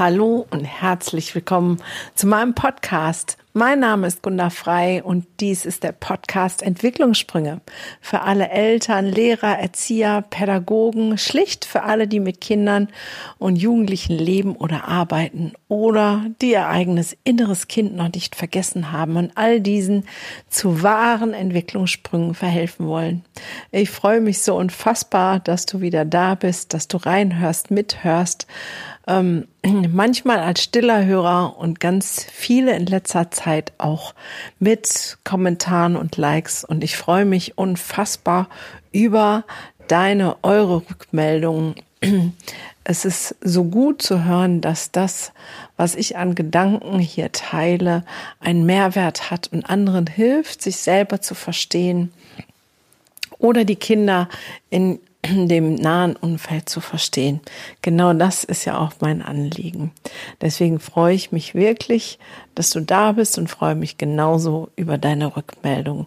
Hallo und herzlich willkommen zu meinem Podcast. Mein Name ist Gunda Frei und dies ist der Podcast Entwicklungssprünge für alle Eltern, Lehrer, Erzieher, Pädagogen, schlicht für alle, die mit Kindern und Jugendlichen leben oder arbeiten oder die ihr eigenes inneres Kind noch nicht vergessen haben und all diesen zu wahren Entwicklungssprüngen verhelfen wollen. Ich freue mich so unfassbar, dass du wieder da bist, dass du reinhörst, mithörst ähm, manchmal als stiller Hörer und ganz viele in letzter Zeit auch mit Kommentaren und Likes. Und ich freue mich unfassbar über deine, eure Rückmeldungen. Es ist so gut zu hören, dass das, was ich an Gedanken hier teile, einen Mehrwert hat und anderen hilft, sich selber zu verstehen oder die Kinder in dem nahen Umfeld zu verstehen. Genau das ist ja auch mein Anliegen. Deswegen freue ich mich wirklich, dass du da bist und freue mich genauso über deine Rückmeldung.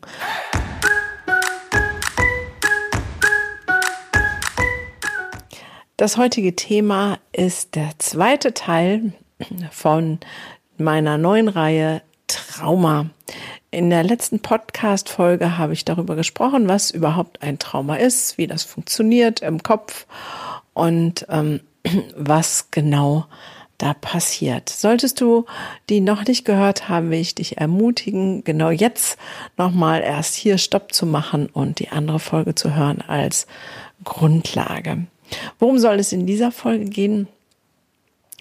Das heutige Thema ist der zweite Teil von meiner neuen Reihe Trauma. In der letzten Podcast-Folge habe ich darüber gesprochen, was überhaupt ein Trauma ist, wie das funktioniert im Kopf und ähm, was genau da passiert. Solltest du die noch nicht gehört haben, will ich dich ermutigen, genau jetzt nochmal erst hier Stopp zu machen und die andere Folge zu hören als Grundlage. Worum soll es in dieser Folge gehen?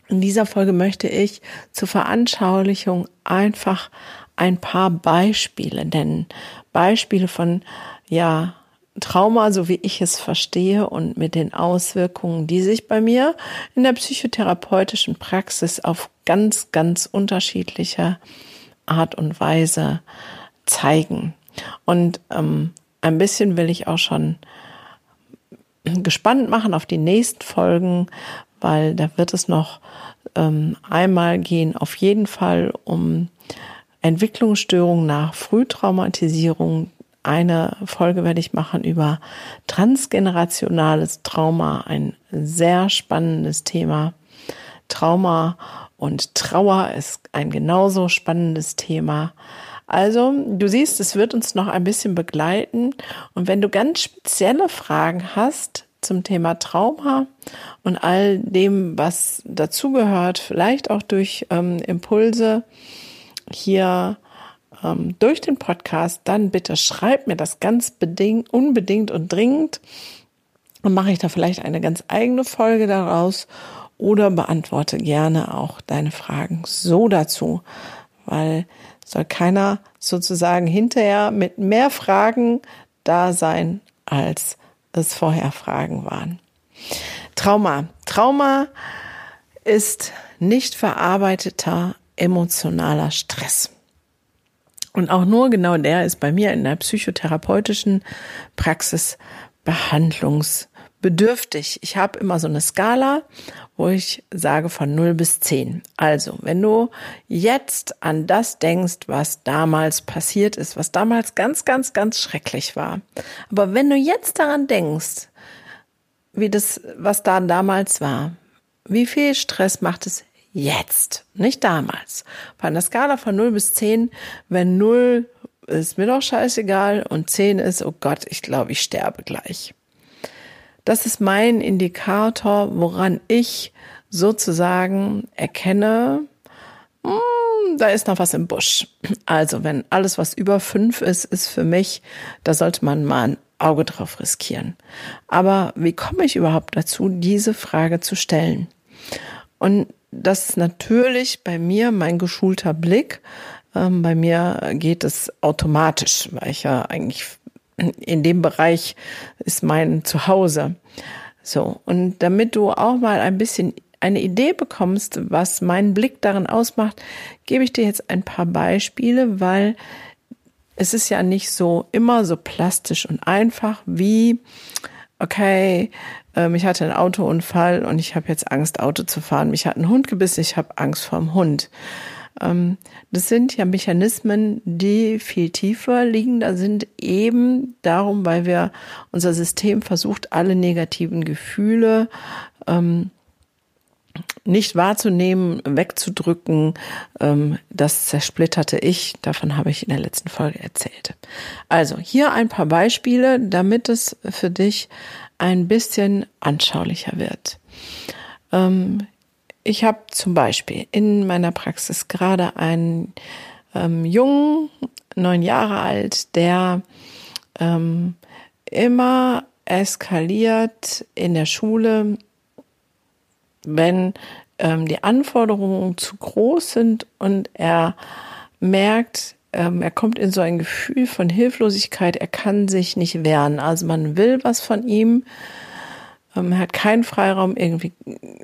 In dieser Folge möchte ich zur Veranschaulichung einfach ein paar Beispiele nennen. Beispiele von, ja, Trauma, so wie ich es verstehe und mit den Auswirkungen, die sich bei mir in der psychotherapeutischen Praxis auf ganz, ganz unterschiedliche Art und Weise zeigen. Und ähm, ein bisschen will ich auch schon gespannt machen auf die nächsten Folgen, weil da wird es noch ähm, einmal gehen, auf jeden Fall um Entwicklungsstörungen nach Frühtraumatisierung. Eine Folge werde ich machen über transgenerationales Trauma, ein sehr spannendes Thema. Trauma und Trauer ist ein genauso spannendes Thema. Also, du siehst, es wird uns noch ein bisschen begleiten. Und wenn du ganz spezielle Fragen hast zum Thema Trauma und all dem, was dazugehört, vielleicht auch durch ähm, Impulse, hier ähm, durch den Podcast, dann bitte schreib mir das ganz bedingt, unbedingt und dringend. Dann mache ich da vielleicht eine ganz eigene Folge daraus oder beantworte gerne auch deine Fragen so dazu, weil soll keiner sozusagen hinterher mit mehr Fragen da sein, als es vorher Fragen waren. Trauma. Trauma ist nicht verarbeiteter emotionaler Stress. Und auch nur genau der ist bei mir in der psychotherapeutischen Praxis behandlungsbedürftig. Ich habe immer so eine Skala, wo ich sage von 0 bis 10. Also, wenn du jetzt an das denkst, was damals passiert ist, was damals ganz, ganz, ganz schrecklich war. Aber wenn du jetzt daran denkst, wie das, was da damals war, wie viel Stress macht es jetzt, nicht damals. Bei einer Skala von 0 bis 10, wenn 0 ist mir doch scheißegal und 10 ist, oh Gott, ich glaube, ich sterbe gleich. Das ist mein Indikator, woran ich sozusagen erkenne, hm, da ist noch was im Busch. Also, wenn alles, was über 5 ist, ist für mich, da sollte man mal ein Auge drauf riskieren. Aber wie komme ich überhaupt dazu, diese Frage zu stellen? Und das ist natürlich bei mir mein geschulter Blick. Ähm, bei mir geht es automatisch, weil ich ja eigentlich in dem Bereich ist mein Zuhause. So. Und damit du auch mal ein bisschen eine Idee bekommst, was meinen Blick darin ausmacht, gebe ich dir jetzt ein paar Beispiele, weil es ist ja nicht so immer so plastisch und einfach wie, okay, ähm, ich hatte einen Autounfall und ich habe jetzt Angst, Auto zu fahren. Mich hat ein Hund gebissen, ich habe Angst vorm Hund. Ähm, das sind ja Mechanismen, die viel tiefer liegen. Da sind eben darum, weil wir unser System versucht, alle negativen Gefühle ähm, nicht wahrzunehmen, wegzudrücken, ähm, das zersplitterte ich. Davon habe ich in der letzten Folge erzählt. Also hier ein paar Beispiele, damit es für dich ein bisschen anschaulicher wird. Ähm, ich habe zum Beispiel in meiner Praxis gerade einen ähm, Jungen, neun Jahre alt, der ähm, immer eskaliert in der Schule, wenn ähm, die Anforderungen zu groß sind und er merkt, ähm, er kommt in so ein Gefühl von Hilflosigkeit, er kann sich nicht wehren. Also man will was von ihm, ähm, er hat keinen Freiraum, irgendwie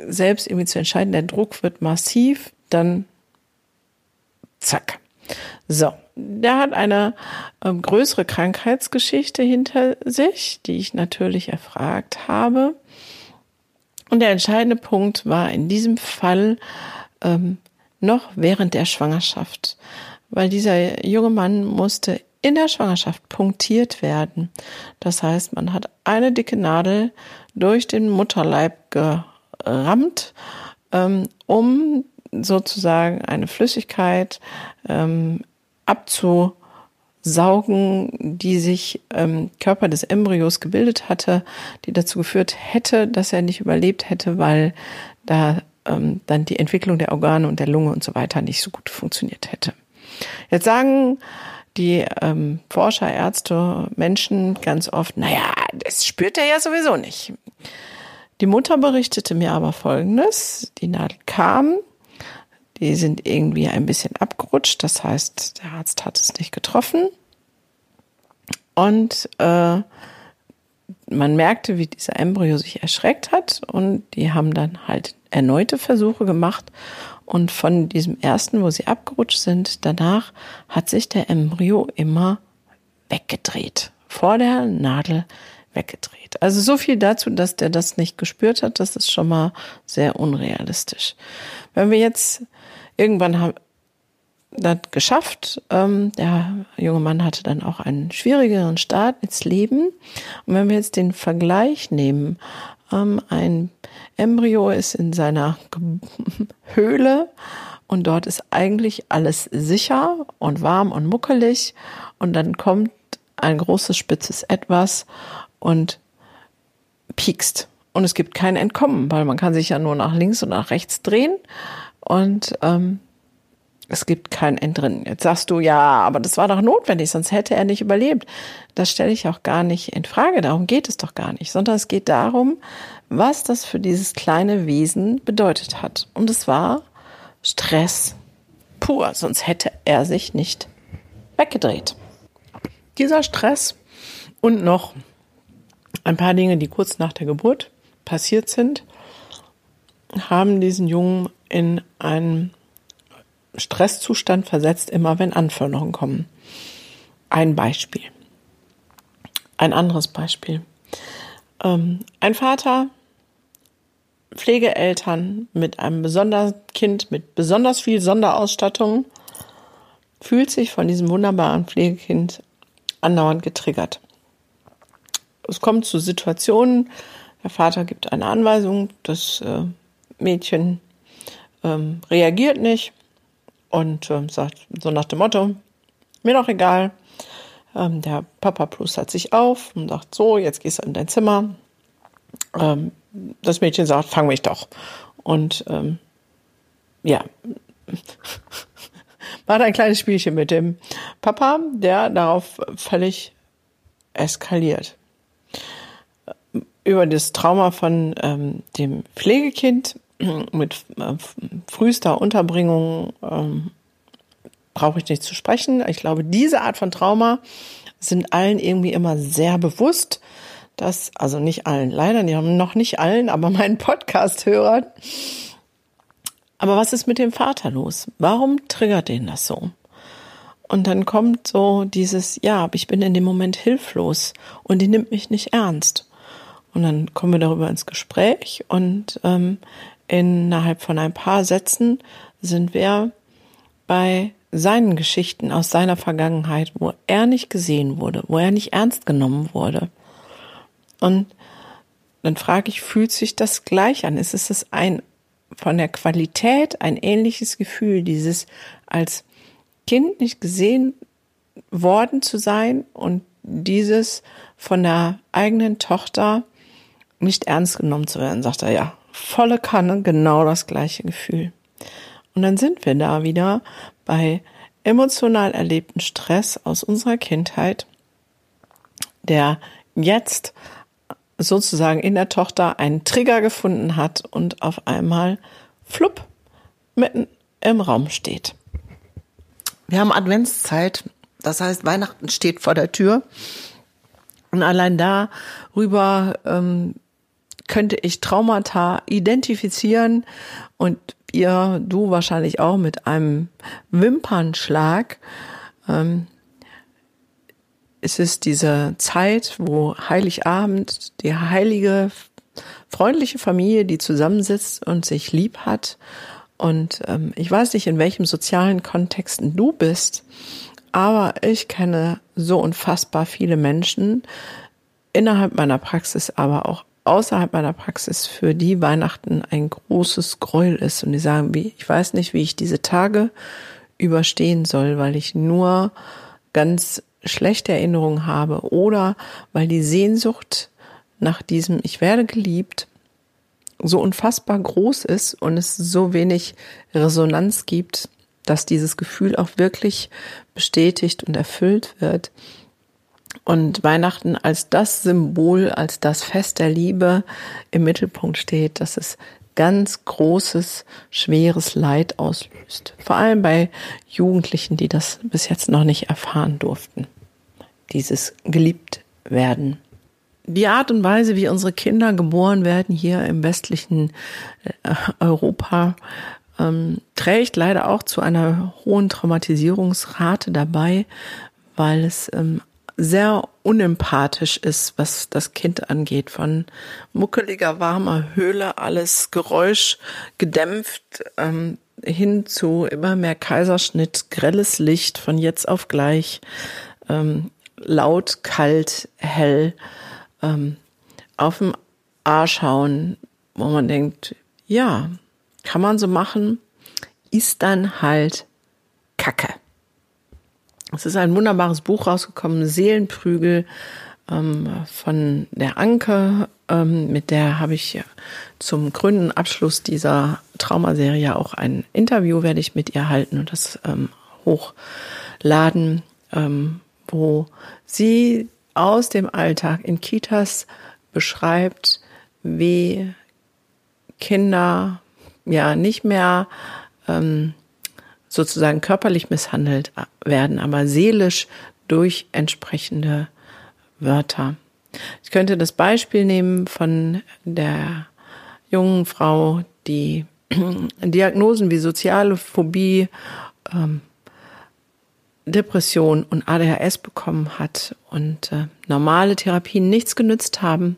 selbst irgendwie zu entscheiden. Der Druck wird massiv, dann zack. So, der hat eine ähm, größere Krankheitsgeschichte hinter sich, die ich natürlich erfragt habe. Und der entscheidende Punkt war in diesem Fall ähm, noch während der Schwangerschaft, weil dieser junge Mann musste in der Schwangerschaft punktiert werden. Das heißt, man hat eine dicke Nadel durch den Mutterleib gerammt, ähm, um sozusagen eine Flüssigkeit ähm, abzu Saugen, die sich im Körper des Embryos gebildet hatte, die dazu geführt hätte, dass er nicht überlebt hätte, weil da ähm, dann die Entwicklung der Organe und der Lunge und so weiter nicht so gut funktioniert hätte. Jetzt sagen die ähm, Forscher, Ärzte, Menschen ganz oft, naja, das spürt er ja sowieso nicht. Die Mutter berichtete mir aber Folgendes. Die Nadel kam, die sind irgendwie ein bisschen abgerutscht. Das heißt, der Arzt hat es nicht getroffen. Und äh, man merkte, wie dieser Embryo sich erschreckt hat. Und die haben dann halt erneute Versuche gemacht. Und von diesem ersten, wo sie abgerutscht sind, danach hat sich der Embryo immer weggedreht. Vor der Nadel weggedreht. Also so viel dazu, dass der das nicht gespürt hat, das ist schon mal sehr unrealistisch. Wenn wir jetzt irgendwann haben das geschafft. Ähm, der junge Mann hatte dann auch einen schwierigeren Start ins Leben. Und wenn wir jetzt den Vergleich nehmen, ähm, ein Embryo ist in seiner Höhle und dort ist eigentlich alles sicher und warm und muckelig und dann kommt ein großes spitzes Etwas und piekst. Und es gibt kein Entkommen, weil man kann sich ja nur nach links und nach rechts drehen und ähm, es gibt kein Entrinnen. Jetzt sagst du, ja, aber das war doch notwendig, sonst hätte er nicht überlebt. Das stelle ich auch gar nicht in Frage. Darum geht es doch gar nicht, sondern es geht darum, was das für dieses kleine Wesen bedeutet hat. Und es war Stress pur, sonst hätte er sich nicht weggedreht. Dieser Stress und noch ein paar Dinge, die kurz nach der Geburt passiert sind, haben diesen Jungen in einen Stresszustand versetzt, immer wenn Anforderungen kommen. Ein Beispiel. Ein anderes Beispiel. Ähm, ein Vater, Pflegeeltern mit einem besonderen Kind mit besonders viel Sonderausstattung fühlt sich von diesem wunderbaren Pflegekind andauernd getriggert. Es kommt zu Situationen, der Vater gibt eine Anweisung, das äh, Mädchen ähm, reagiert nicht und ähm, sagt so nach dem Motto, mir doch egal. Ähm, der Papa plustert sich auf und sagt so, jetzt gehst du in dein Zimmer. Ähm, das Mädchen sagt, fang mich doch. Und ähm, ja, macht ein kleines Spielchen mit dem Papa, der darauf völlig eskaliert. Über das Trauma von ähm, dem Pflegekind mit äh, frühester Unterbringung ähm, brauche ich nicht zu sprechen. Ich glaube, diese Art von Trauma sind allen irgendwie immer sehr bewusst. Dass, also nicht allen, leider noch nicht allen, aber meinen Podcast-Hörern. Aber was ist mit dem Vater los? Warum triggert den das so? Und dann kommt so dieses, ja, aber ich bin in dem Moment hilflos und die nimmt mich nicht ernst. Und dann kommen wir darüber ins Gespräch und ähm, innerhalb von ein paar Sätzen sind wir bei seinen Geschichten aus seiner Vergangenheit, wo er nicht gesehen wurde, wo er nicht ernst genommen wurde. Und dann frage ich, fühlt sich das gleich an? Ist es ein von der Qualität ein ähnliches Gefühl, dieses als Kind nicht gesehen worden zu sein und dieses von der eigenen Tochter nicht ernst genommen zu werden, sagt er ja, volle Kanne, genau das gleiche Gefühl. Und dann sind wir da wieder bei emotional erlebten Stress aus unserer Kindheit, der jetzt sozusagen in der Tochter einen Trigger gefunden hat und auf einmal flupp mitten im Raum steht. Wir haben Adventszeit, das heißt Weihnachten steht vor der Tür und allein darüber ähm, könnte ich Traumata identifizieren und ihr, du wahrscheinlich auch mit einem Wimpernschlag. Ähm, es ist diese Zeit, wo Heiligabend die heilige, freundliche Familie, die zusammensitzt und sich lieb hat. Und ähm, ich weiß nicht, in welchem sozialen Kontexten du bist, aber ich kenne so unfassbar viele Menschen innerhalb meiner Praxis, aber auch außerhalb meiner Praxis, für die Weihnachten ein großes Gräuel ist. Und die sagen, wie, ich weiß nicht, wie ich diese Tage überstehen soll, weil ich nur ganz schlechte Erinnerungen habe oder weil die Sehnsucht nach diesem Ich werde geliebt so unfassbar groß ist und es so wenig Resonanz gibt, dass dieses Gefühl auch wirklich bestätigt und erfüllt wird. Und Weihnachten als das Symbol, als das Fest der Liebe im Mittelpunkt steht, dass es ganz großes, schweres Leid auslöst. Vor allem bei Jugendlichen, die das bis jetzt noch nicht erfahren durften. Dieses geliebt werden. Die Art und Weise, wie unsere Kinder geboren werden hier im westlichen äh, Europa, ähm, trägt leider auch zu einer hohen Traumatisierungsrate dabei, weil es ähm, sehr unempathisch ist, was das Kind angeht. Von muckeliger, warmer Höhle, alles Geräusch gedämpft, ähm, hin zu immer mehr Kaiserschnitt, grelles Licht von jetzt auf gleich, ähm, laut, kalt, hell, ähm, auf dem Arsch hauen, wo man denkt, ja, kann man so machen, ist dann halt Kacke. Es ist ein wunderbares Buch rausgekommen, Seelenprügel ähm, von der Anke. Ähm, mit der habe ich zum grünen Abschluss dieser Traumaserie auch ein Interview werde ich mit ihr halten und das ähm, hochladen, ähm, wo sie aus dem Alltag in Kitas beschreibt, wie Kinder ja nicht mehr ähm, sozusagen körperlich misshandelt werden, aber seelisch durch entsprechende Wörter. Ich könnte das Beispiel nehmen von der jungen Frau, die Diagnosen wie soziale Phobie, ähm, Depression und ADHS bekommen hat und äh, normale Therapien nichts genützt haben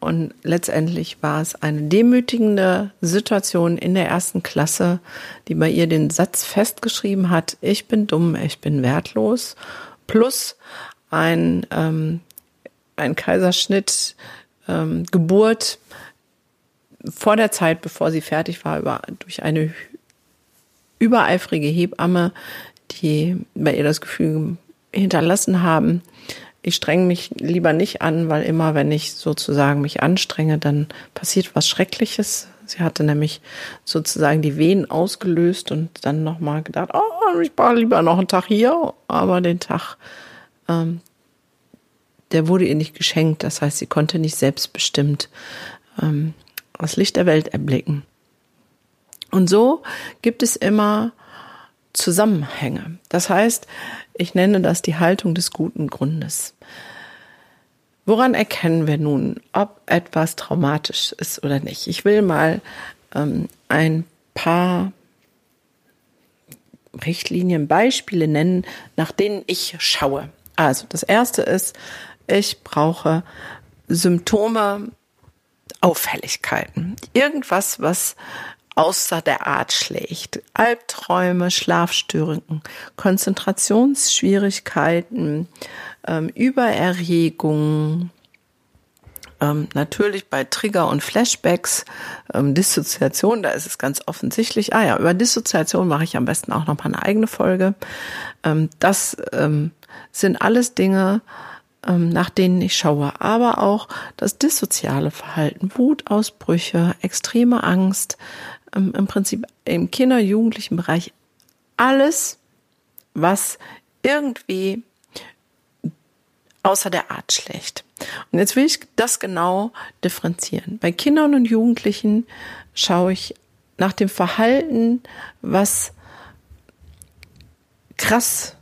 und letztendlich war es eine demütigende Situation in der ersten Klasse, die bei ihr den Satz festgeschrieben hat, ich bin dumm, ich bin wertlos, plus ein, ähm, ein Kaiserschnitt, ähm, Geburt vor der Zeit, bevor sie fertig war, über, durch eine übereifrige Hebamme, die bei ihr das Gefühl hinterlassen haben, ich strenge mich lieber nicht an, weil immer, wenn ich sozusagen mich anstrenge, dann passiert was Schreckliches. Sie hatte nämlich sozusagen die Wehen ausgelöst und dann nochmal gedacht, oh, ich brauche lieber noch einen Tag hier, aber den Tag, ähm, der wurde ihr nicht geschenkt. Das heißt, sie konnte nicht selbstbestimmt ähm, das Licht der Welt erblicken. Und so gibt es immer Zusammenhänge. Das heißt, ich nenne das die Haltung des guten Grundes. Woran erkennen wir nun, ob etwas traumatisch ist oder nicht? Ich will mal ähm, ein paar Richtlinien, Beispiele nennen, nach denen ich schaue. Also das erste ist, ich brauche Symptome, Auffälligkeiten. Irgendwas, was außer der Art schlägt. Albträume, Schlafstörungen, Konzentrationsschwierigkeiten, ähm, Übererregung, Ähm, natürlich bei Trigger und Flashbacks, ähm, Dissoziation, da ist es ganz offensichtlich. Ah ja, über Dissoziation mache ich am besten auch noch mal eine eigene Folge. Ähm, das ähm, sind alles Dinge, ähm, nach denen ich schaue. Aber auch das dissoziale Verhalten, Wutausbrüche, extreme Angst, ähm, im Prinzip im Kinder-Jugendlichen Bereich alles, was irgendwie außer der Art schlecht. Und jetzt will ich das genau differenzieren. Bei Kindern und Jugendlichen schaue ich nach dem Verhalten, was krass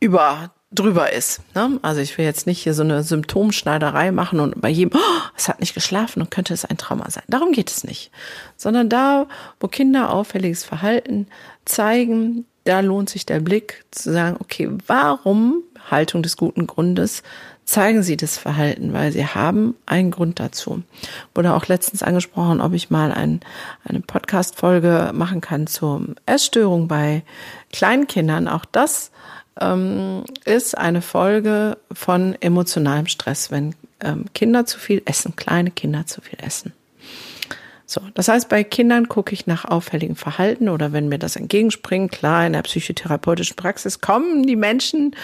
über drüber ist. Ne? Also ich will jetzt nicht hier so eine Symptomschneiderei machen und bei jedem, oh, es hat nicht geschlafen und könnte es ein Trauma sein. Darum geht es nicht. Sondern da, wo Kinder auffälliges Verhalten zeigen, da lohnt sich der Blick zu sagen, okay, warum Haltung des guten Grundes zeigen sie das Verhalten, weil sie haben einen Grund dazu. Wurde auch letztens angesprochen, ob ich mal ein, eine Podcast-Folge machen kann zur Essstörung bei Kleinkindern. Auch das ähm, ist eine Folge von emotionalem Stress, wenn ähm, Kinder zu viel essen, kleine Kinder zu viel essen. So, das heißt, bei Kindern gucke ich nach auffälligem Verhalten oder wenn mir das entgegenspringt, klar, in der psychotherapeutischen Praxis kommen die Menschen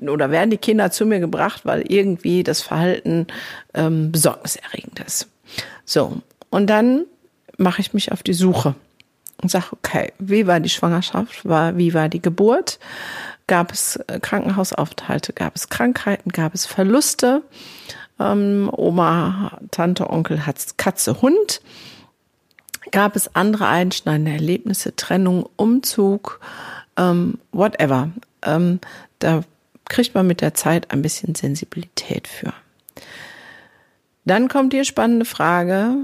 oder werden die Kinder zu mir gebracht, weil irgendwie das Verhalten ähm, besorgniserregend ist. So, und dann mache ich mich auf die Suche und sage, okay, wie war die Schwangerschaft, war, wie war die Geburt? Gab es äh, Krankenhausaufenthalte, gab es Krankheiten, gab es Verluste? Ähm, Oma, Tante, Onkel, hat Katze, Hund gab es andere einschneidende Erlebnisse, Trennung, Umzug, ähm, whatever. Ähm, da kriegt man mit der Zeit ein bisschen Sensibilität für. Dann kommt die spannende Frage,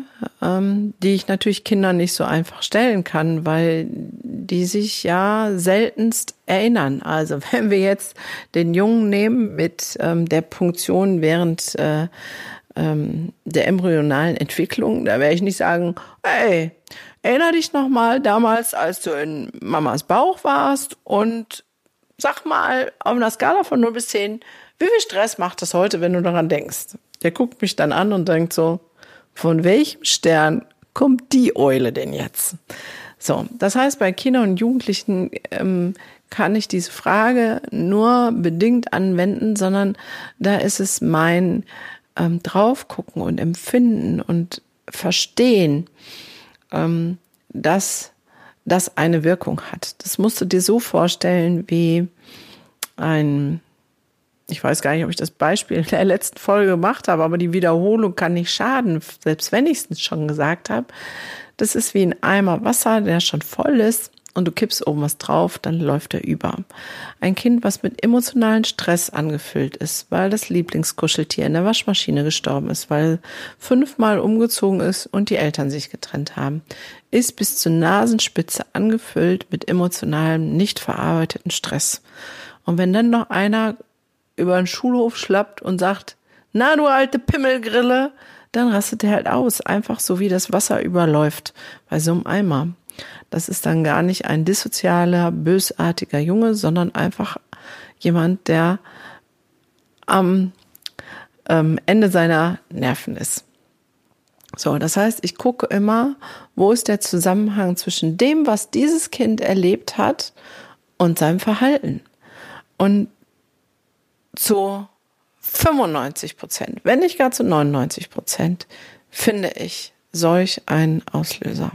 ähm, die ich natürlich Kindern nicht so einfach stellen kann, weil die sich ja seltenst erinnern. Also wenn wir jetzt den Jungen nehmen mit ähm, der Punktion während äh, ähm, der embryonalen Entwicklung, da werde ich nicht sagen, hey, erinnere dich noch mal damals, als du in Mamas Bauch warst und sag mal auf einer Skala von 0 bis 10, wie viel Stress macht das heute, wenn du daran denkst? Der guckt mich dann an und denkt so, von welchem Stern kommt die Eule denn jetzt? So, das heißt, bei Kindern und Jugendlichen ähm, kann ich diese Frage nur bedingt anwenden, sondern da ist es mein ähm, drauf gucken und empfinden und verstehen, ähm, dass das eine Wirkung hat. Das musst du dir so vorstellen wie ein, ich weiß gar nicht, ob ich das Beispiel in der letzten Folge gemacht habe, aber die Wiederholung kann nicht schaden, selbst wenn ich es schon gesagt habe. Das ist wie ein Eimer Wasser, der schon voll ist und du kippst oben was drauf, dann läuft er über. Ein Kind, was mit emotionalen Stress angefüllt ist, weil das Lieblingskuscheltier in der Waschmaschine gestorben ist, weil fünfmal umgezogen ist und die Eltern sich getrennt haben, ist bis zur Nasenspitze angefüllt mit emotionalem, nicht verarbeiteten Stress. Und wenn dann noch einer über den Schulhof schlappt und sagt, na du alte Pimmelgrille, dann rastet er halt aus, einfach so wie das Wasser überläuft bei so einem Eimer. Das ist dann gar nicht ein dissozialer, bösartiger Junge, sondern einfach jemand, der am ähm, Ende seiner Nerven ist. So, das heißt, ich gucke immer, wo ist der Zusammenhang zwischen dem, was dieses Kind erlebt hat und seinem Verhalten. Und zu 95 Prozent, wenn nicht gar zu 99 Prozent, finde ich solch einen Auslöser.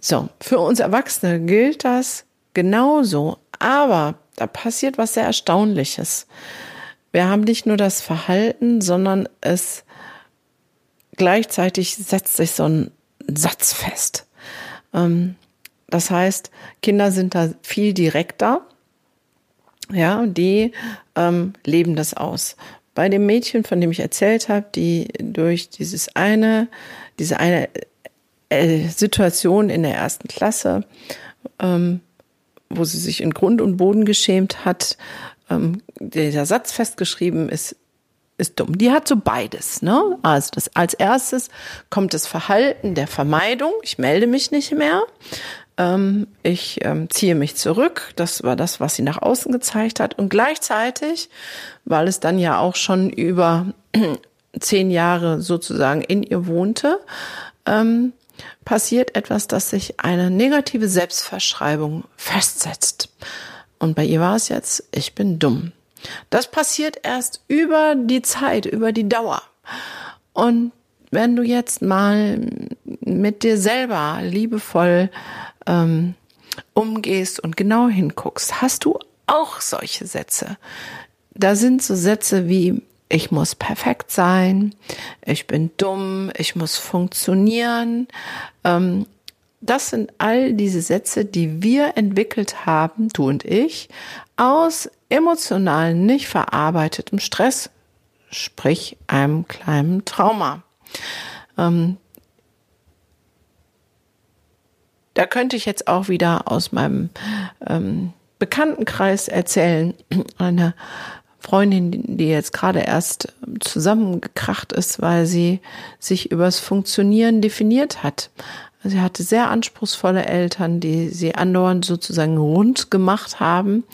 So, für uns Erwachsene gilt das genauso, aber da passiert was sehr Erstaunliches. Wir haben nicht nur das Verhalten, sondern es gleichzeitig setzt sich so ein Satz fest. Ähm, das heißt, Kinder sind da viel direkter. Ja, die ähm, leben das aus. Bei dem Mädchen, von dem ich erzählt habe, die durch dieses eine, diese eine äh, Situation in der ersten Klasse, ähm, wo sie sich in Grund und Boden geschämt hat. Ähm, dieser Satz festgeschrieben ist, ist dumm. Die hat so beides. Ne? Also das, als erstes kommt das Verhalten der Vermeidung. Ich melde mich nicht mehr. Ähm, ich ähm, ziehe mich zurück. Das war das, was sie nach außen gezeigt hat. Und gleichzeitig, weil es dann ja auch schon über zehn Jahre sozusagen in ihr wohnte, ähm, passiert etwas, dass sich eine negative Selbstverschreibung festsetzt. Und bei ihr war es jetzt, ich bin dumm. Das passiert erst über die Zeit, über die Dauer. Und wenn du jetzt mal mit dir selber liebevoll ähm, umgehst und genau hinguckst, hast du auch solche Sätze. Da sind so Sätze wie ich muss perfekt sein, ich bin dumm, ich muss funktionieren. Ähm, das sind all diese Sätze, die wir entwickelt haben, du und ich, aus emotional nicht verarbeitetem Stress, sprich einem kleinen Trauma. Ähm, da könnte ich jetzt auch wieder aus meinem ähm, Bekanntenkreis erzählen. Eine Freundin, die jetzt gerade erst zusammengekracht ist, weil sie sich übers Funktionieren definiert hat. Sie hatte sehr anspruchsvolle Eltern, die sie andauernd sozusagen rund gemacht haben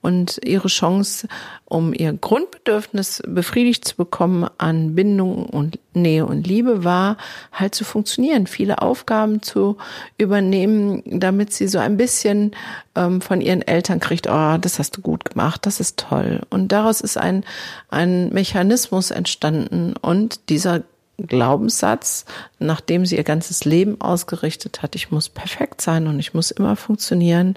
und ihre Chance, um ihr Grundbedürfnis befriedigt zu bekommen an Bindung und Nähe und Liebe war, halt zu funktionieren, viele Aufgaben zu übernehmen, damit sie so ein bisschen ähm, von ihren Eltern kriegt, oh, das hast du gut gemacht, das ist toll. Und daraus ist ein, ein Mechanismus entstanden und dieser Glaubenssatz, nachdem sie ihr ganzes Leben ausgerichtet hat, ich muss perfekt sein und ich muss immer funktionieren,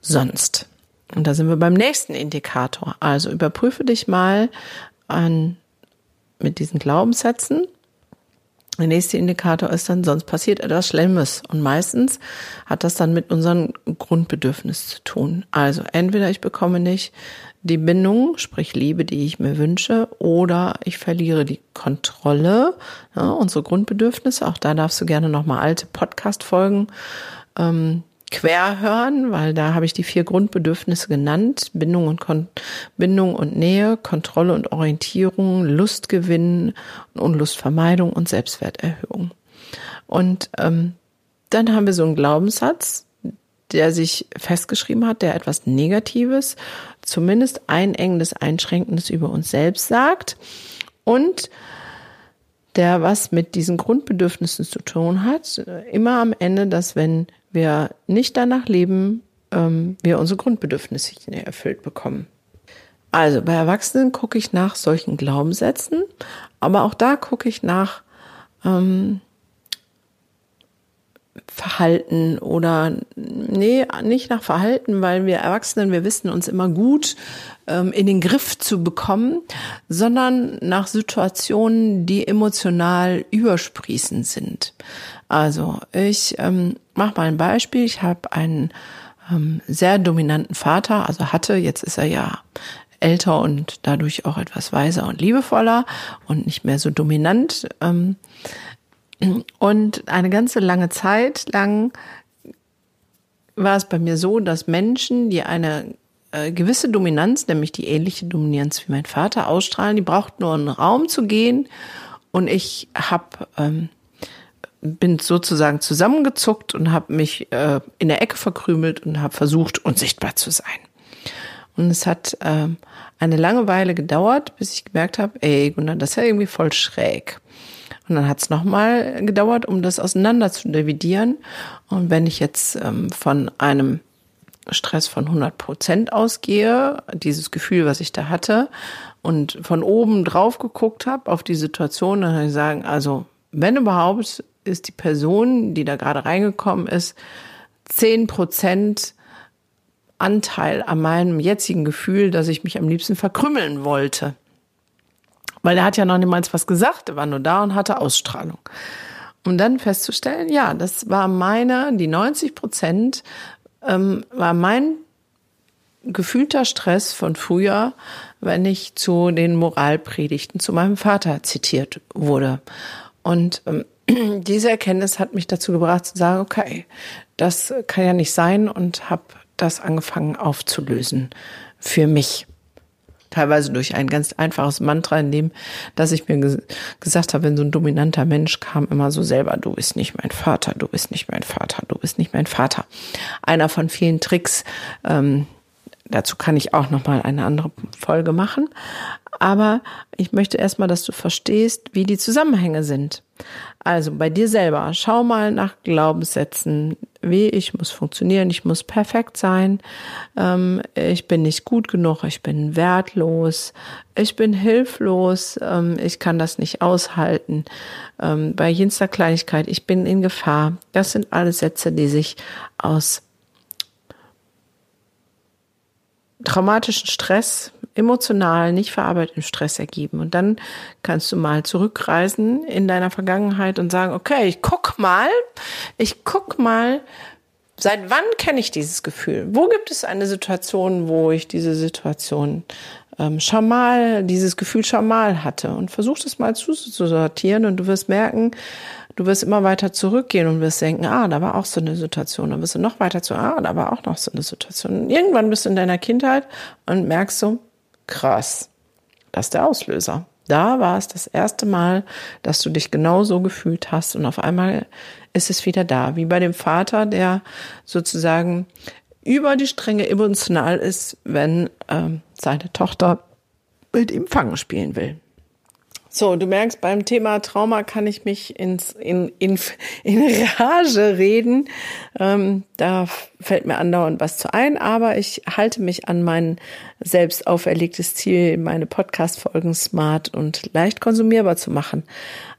sonst. Und da sind wir beim nächsten Indikator. Also überprüfe dich mal an, mit diesen Glaubenssätzen. Der nächste Indikator ist dann, sonst passiert etwas Schlimmes. Und meistens hat das dann mit unserem Grundbedürfnis zu tun. Also entweder ich bekomme nicht die Bindung, sprich Liebe, die ich mir wünsche, oder ich verliere die Kontrolle, ja, unsere Grundbedürfnisse. Auch da darfst du gerne nochmal alte Podcast-Folgen ähm, quer hören, weil da habe ich die vier Grundbedürfnisse genannt. Bindung und, Kon Bindung und Nähe, Kontrolle und Orientierung, Lustgewinn, Unlustvermeidung und Selbstwerterhöhung. Und ähm, dann haben wir so einen Glaubenssatz, der sich festgeschrieben hat, der etwas Negatives, zumindest einengendes, einschränkendes über uns selbst sagt und der was mit diesen Grundbedürfnissen zu tun hat, immer am Ende, dass wenn wir nicht danach leben, ähm, wir unsere Grundbedürfnisse nicht erfüllt bekommen. Also bei Erwachsenen gucke ich nach solchen Glaubenssätzen, aber auch da gucke ich nach ähm, Verhalten oder nee, nicht nach Verhalten, weil wir Erwachsenen, wir wissen uns immer gut ähm, in den Griff zu bekommen, sondern nach Situationen, die emotional übersprießend sind. Also ich ähm, mache mal ein Beispiel. Ich habe einen ähm, sehr dominanten Vater, also hatte, jetzt ist er ja älter und dadurch auch etwas weiser und liebevoller und nicht mehr so dominant. Ähm, und eine ganze lange Zeit lang war es bei mir so, dass Menschen, die eine äh, gewisse Dominanz, nämlich die ähnliche Dominanz wie mein Vater ausstrahlen, die braucht nur einen Raum zu gehen und ich habe ähm, bin sozusagen zusammengezuckt und habe mich äh, in der Ecke verkrümelt und habe versucht, unsichtbar zu sein. Und es hat ähm, eine lange Weile gedauert, bis ich gemerkt habe, ey, Gunnar, das ist ja irgendwie voll schräg. Und dann hat es nochmal gedauert, um das auseinander zu dividieren. Und wenn ich jetzt ähm, von einem Stress von 100 Prozent ausgehe, dieses Gefühl, was ich da hatte, und von oben drauf geguckt habe auf die Situation, dann kann ich sagen, also wenn überhaupt, ist die Person, die da gerade reingekommen ist, 10 Prozent Anteil an meinem jetzigen Gefühl, dass ich mich am liebsten verkrümmeln wollte. Weil er hat ja noch niemals was gesagt, er war nur da und hatte Ausstrahlung. Um dann festzustellen, ja, das war meine, die 90 Prozent, ähm, war mein gefühlter Stress von früher, wenn ich zu den Moralpredigten zu meinem Vater zitiert wurde. Und ähm, diese Erkenntnis hat mich dazu gebracht zu sagen, okay, das kann ja nicht sein und habe das angefangen aufzulösen für mich. Teilweise durch ein ganz einfaches Mantra, in dem, dass ich mir ges gesagt habe, wenn so ein dominanter Mensch kam, immer so selber, du bist nicht mein Vater, du bist nicht mein Vater, du bist nicht mein Vater. Einer von vielen Tricks, ähm, dazu kann ich auch nochmal eine andere Folge machen. Aber ich möchte erstmal, dass du verstehst, wie die Zusammenhänge sind. Also bei dir selber, schau mal nach Glaubenssätzen, wie ich muss funktionieren, ich muss perfekt sein, ähm, ich bin nicht gut genug, ich bin wertlos, ich bin hilflos, ähm, ich kann das nicht aushalten. Ähm, bei jenster Kleinigkeit, ich bin in Gefahr. Das sind alles Sätze, die sich aus traumatischen Stress, emotional nicht verarbeiteten Stress ergeben. Und dann kannst du mal zurückreisen in deiner Vergangenheit und sagen, okay, ich guck mal, ich guck mal, seit wann kenne ich dieses Gefühl? Wo gibt es eine Situation, wo ich diese Situation ähm, schon mal, dieses Gefühl schon mal hatte? Und versuch das mal zu sortieren und du wirst merken, du wirst immer weiter zurückgehen und wirst denken, ah, da war auch so eine Situation. Dann wirst du noch weiter zu, ah, da war auch noch so eine Situation. Und irgendwann bist du in deiner Kindheit und merkst so, krass, das ist der Auslöser. Da war es das erste Mal, dass du dich genau so gefühlt hast und auf einmal ist es wieder da, wie bei dem Vater, der sozusagen über die Stränge emotional ist, wenn ähm, seine Tochter mit ihm Fangen spielen will. So, du merkst, beim Thema Trauma kann ich mich ins, in, in, in Rage reden. Ähm, da fällt mir andauernd was zu ein, aber ich halte mich an mein selbst auferlegtes Ziel, meine Podcast-Folgen smart und leicht konsumierbar zu machen.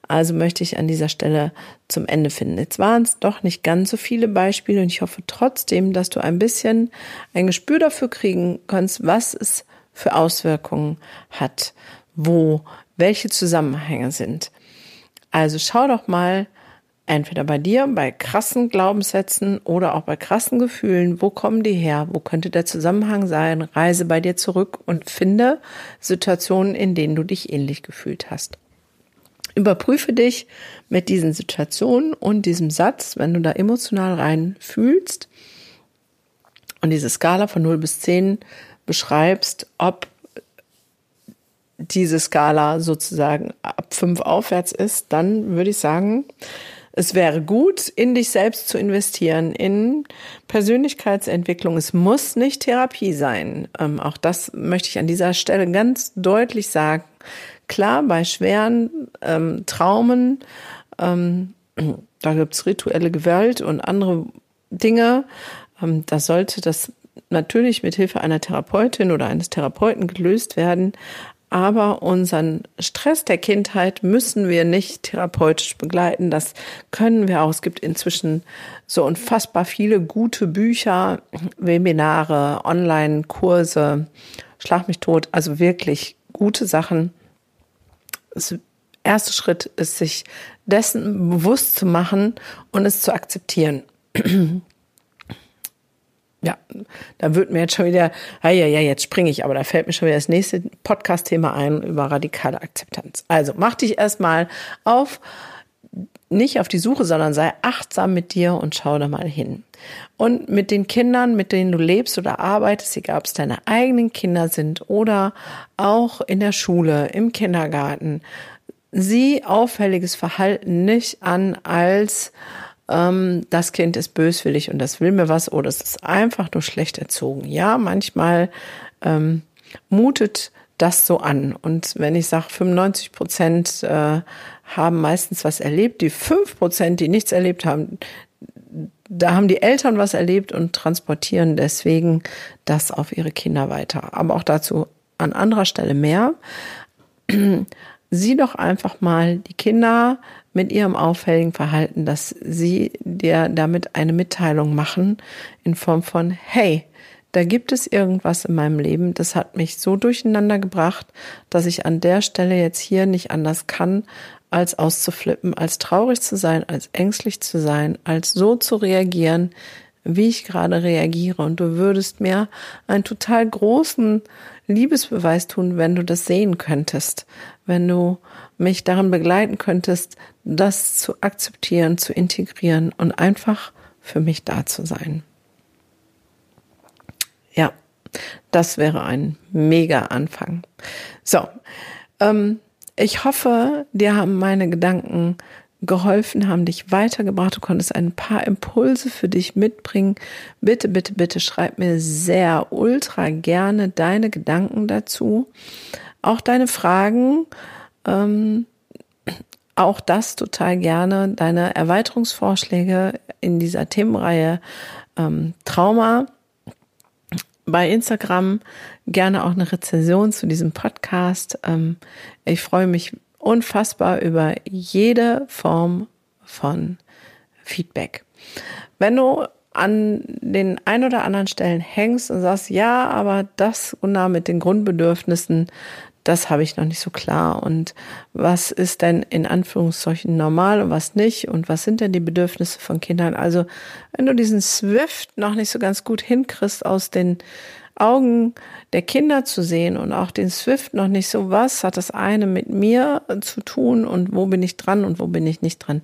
Also möchte ich an dieser Stelle zum Ende finden. Jetzt waren es doch nicht ganz so viele Beispiele und ich hoffe trotzdem, dass du ein bisschen ein Gespür dafür kriegen kannst, was es für Auswirkungen hat, wo welche Zusammenhänge sind. Also schau doch mal entweder bei dir, bei krassen Glaubenssätzen oder auch bei krassen Gefühlen, wo kommen die her, wo könnte der Zusammenhang sein, reise bei dir zurück und finde Situationen, in denen du dich ähnlich gefühlt hast. Überprüfe dich mit diesen Situationen und diesem Satz, wenn du da emotional rein fühlst und diese Skala von 0 bis 10 beschreibst, ob diese Skala sozusagen ab fünf aufwärts ist, dann würde ich sagen, es wäre gut, in dich selbst zu investieren, in Persönlichkeitsentwicklung. Es muss nicht Therapie sein. Ähm, auch das möchte ich an dieser Stelle ganz deutlich sagen. Klar, bei schweren ähm, Traumen, ähm, da gibt's rituelle Gewalt und andere Dinge. Ähm, da sollte das natürlich mit Hilfe einer Therapeutin oder eines Therapeuten gelöst werden. Aber unseren Stress der Kindheit müssen wir nicht therapeutisch begleiten. Das können wir auch. Es gibt inzwischen so unfassbar viele gute Bücher, Webinare, Online-Kurse, Schlag mich tot. Also wirklich gute Sachen. Das erste Schritt ist, sich dessen bewusst zu machen und es zu akzeptieren ja, da wird mir jetzt schon wieder, ah ja, ja, jetzt springe ich, aber da fällt mir schon wieder das nächste Podcast-Thema ein über radikale Akzeptanz. Also mach dich erstmal auf, nicht auf die Suche, sondern sei achtsam mit dir und schau da mal hin. Und mit den Kindern, mit denen du lebst oder arbeitest, egal ob es deine eigenen Kinder sind oder auch in der Schule, im Kindergarten, sieh auffälliges Verhalten nicht an als ähm, das Kind ist böswillig und das will mir was oder es ist einfach nur schlecht erzogen. Ja, manchmal ähm, mutet das so an. Und wenn ich sage, 95 Prozent äh, haben meistens was erlebt, die 5 Prozent, die nichts erlebt haben, da haben die Eltern was erlebt und transportieren deswegen das auf ihre Kinder weiter. Aber auch dazu an anderer Stelle mehr. Sieh doch einfach mal die Kinder mit ihrem auffälligen Verhalten, dass sie dir damit eine Mitteilung machen in Form von, hey, da gibt es irgendwas in meinem Leben, das hat mich so durcheinander gebracht, dass ich an der Stelle jetzt hier nicht anders kann, als auszuflippen, als traurig zu sein, als ängstlich zu sein, als so zu reagieren, wie ich gerade reagiere. Und du würdest mir einen total großen Liebesbeweis tun, wenn du das sehen könntest, wenn du mich darin begleiten könntest, das zu akzeptieren, zu integrieren und einfach für mich da zu sein. Ja, Das wäre ein mega Anfang. So, ähm, ich hoffe, dir haben meine Gedanken geholfen, haben dich weitergebracht. Du konntest ein paar Impulse für dich mitbringen. Bitte, bitte, bitte schreib mir sehr ultra gerne deine Gedanken dazu. Auch deine Fragen. Ähm, auch das total gerne. Deine Erweiterungsvorschläge in dieser Themenreihe ähm, Trauma. Bei Instagram gerne auch eine Rezension zu diesem Podcast. Ähm, ich freue mich unfassbar über jede Form von Feedback. Wenn du an den ein oder anderen Stellen hängst und sagst, ja, aber das und mit den Grundbedürfnissen, das habe ich noch nicht so klar. Und was ist denn in Anführungszeichen normal und was nicht? Und was sind denn die Bedürfnisse von Kindern? Also, wenn du diesen Swift noch nicht so ganz gut hinkriegst aus den Augen der Kinder zu sehen und auch den Swift noch nicht so, was hat das eine mit mir zu tun und wo bin ich dran und wo bin ich nicht dran,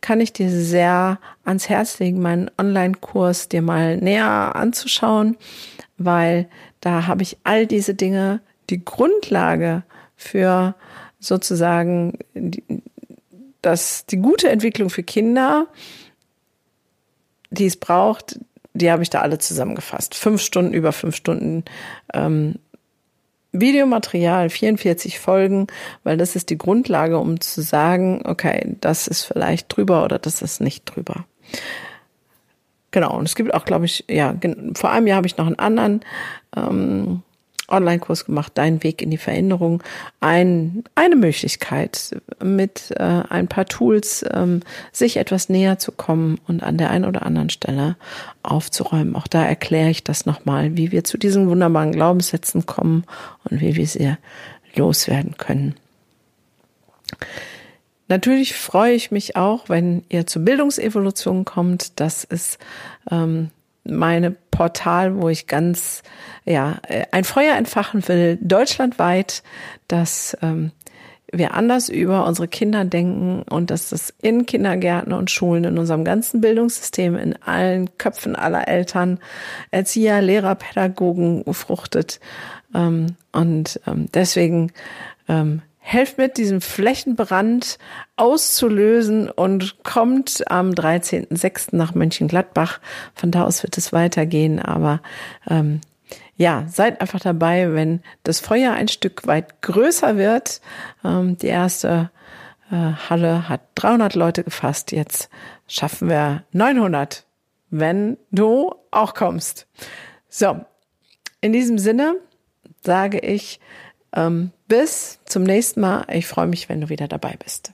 kann ich dir sehr ans Herz legen, meinen Online-Kurs dir mal näher anzuschauen, weil da habe ich all diese Dinge, die Grundlage für sozusagen die, das, die gute Entwicklung für Kinder, die es braucht, die habe ich da alle zusammengefasst. Fünf Stunden, über fünf Stunden ähm, Videomaterial, 44 Folgen, weil das ist die Grundlage, um zu sagen, okay, das ist vielleicht drüber oder das ist nicht drüber. Genau, und es gibt auch, glaube ich, ja, vor einem Jahr habe ich noch einen anderen ähm, Online-Kurs gemacht, Dein Weg in die Veränderung, ein, eine Möglichkeit, mit äh, ein paar Tools ähm, sich etwas näher zu kommen und an der einen oder anderen Stelle aufzuräumen. Auch da erkläre ich das nochmal, wie wir zu diesen wunderbaren Glaubenssätzen kommen und wie wir sie loswerden können. Natürlich freue ich mich auch, wenn ihr zur Bildungsevolution kommt. Das ist ähm, meine Portal, wo ich ganz, ja, äh, ein Feuer entfachen will, deutschlandweit, dass ähm, wir anders über unsere Kinder denken und dass das in Kindergärten und Schulen, in unserem ganzen Bildungssystem, in allen Köpfen aller Eltern, Erzieher, Lehrer, Pädagogen fruchtet. Ähm, und ähm, deswegen ähm, helft mit, diesen Flächenbrand auszulösen und kommt am 13.06. nach Mönchengladbach. Von da aus wird es weitergehen, aber ähm, ja, seid einfach dabei, wenn das Feuer ein Stück weit größer wird. Ähm, die erste äh, Halle hat 300 Leute gefasst. Jetzt schaffen wir 900, wenn du auch kommst. So, in diesem Sinne sage ich, bis zum nächsten Mal. Ich freue mich, wenn du wieder dabei bist.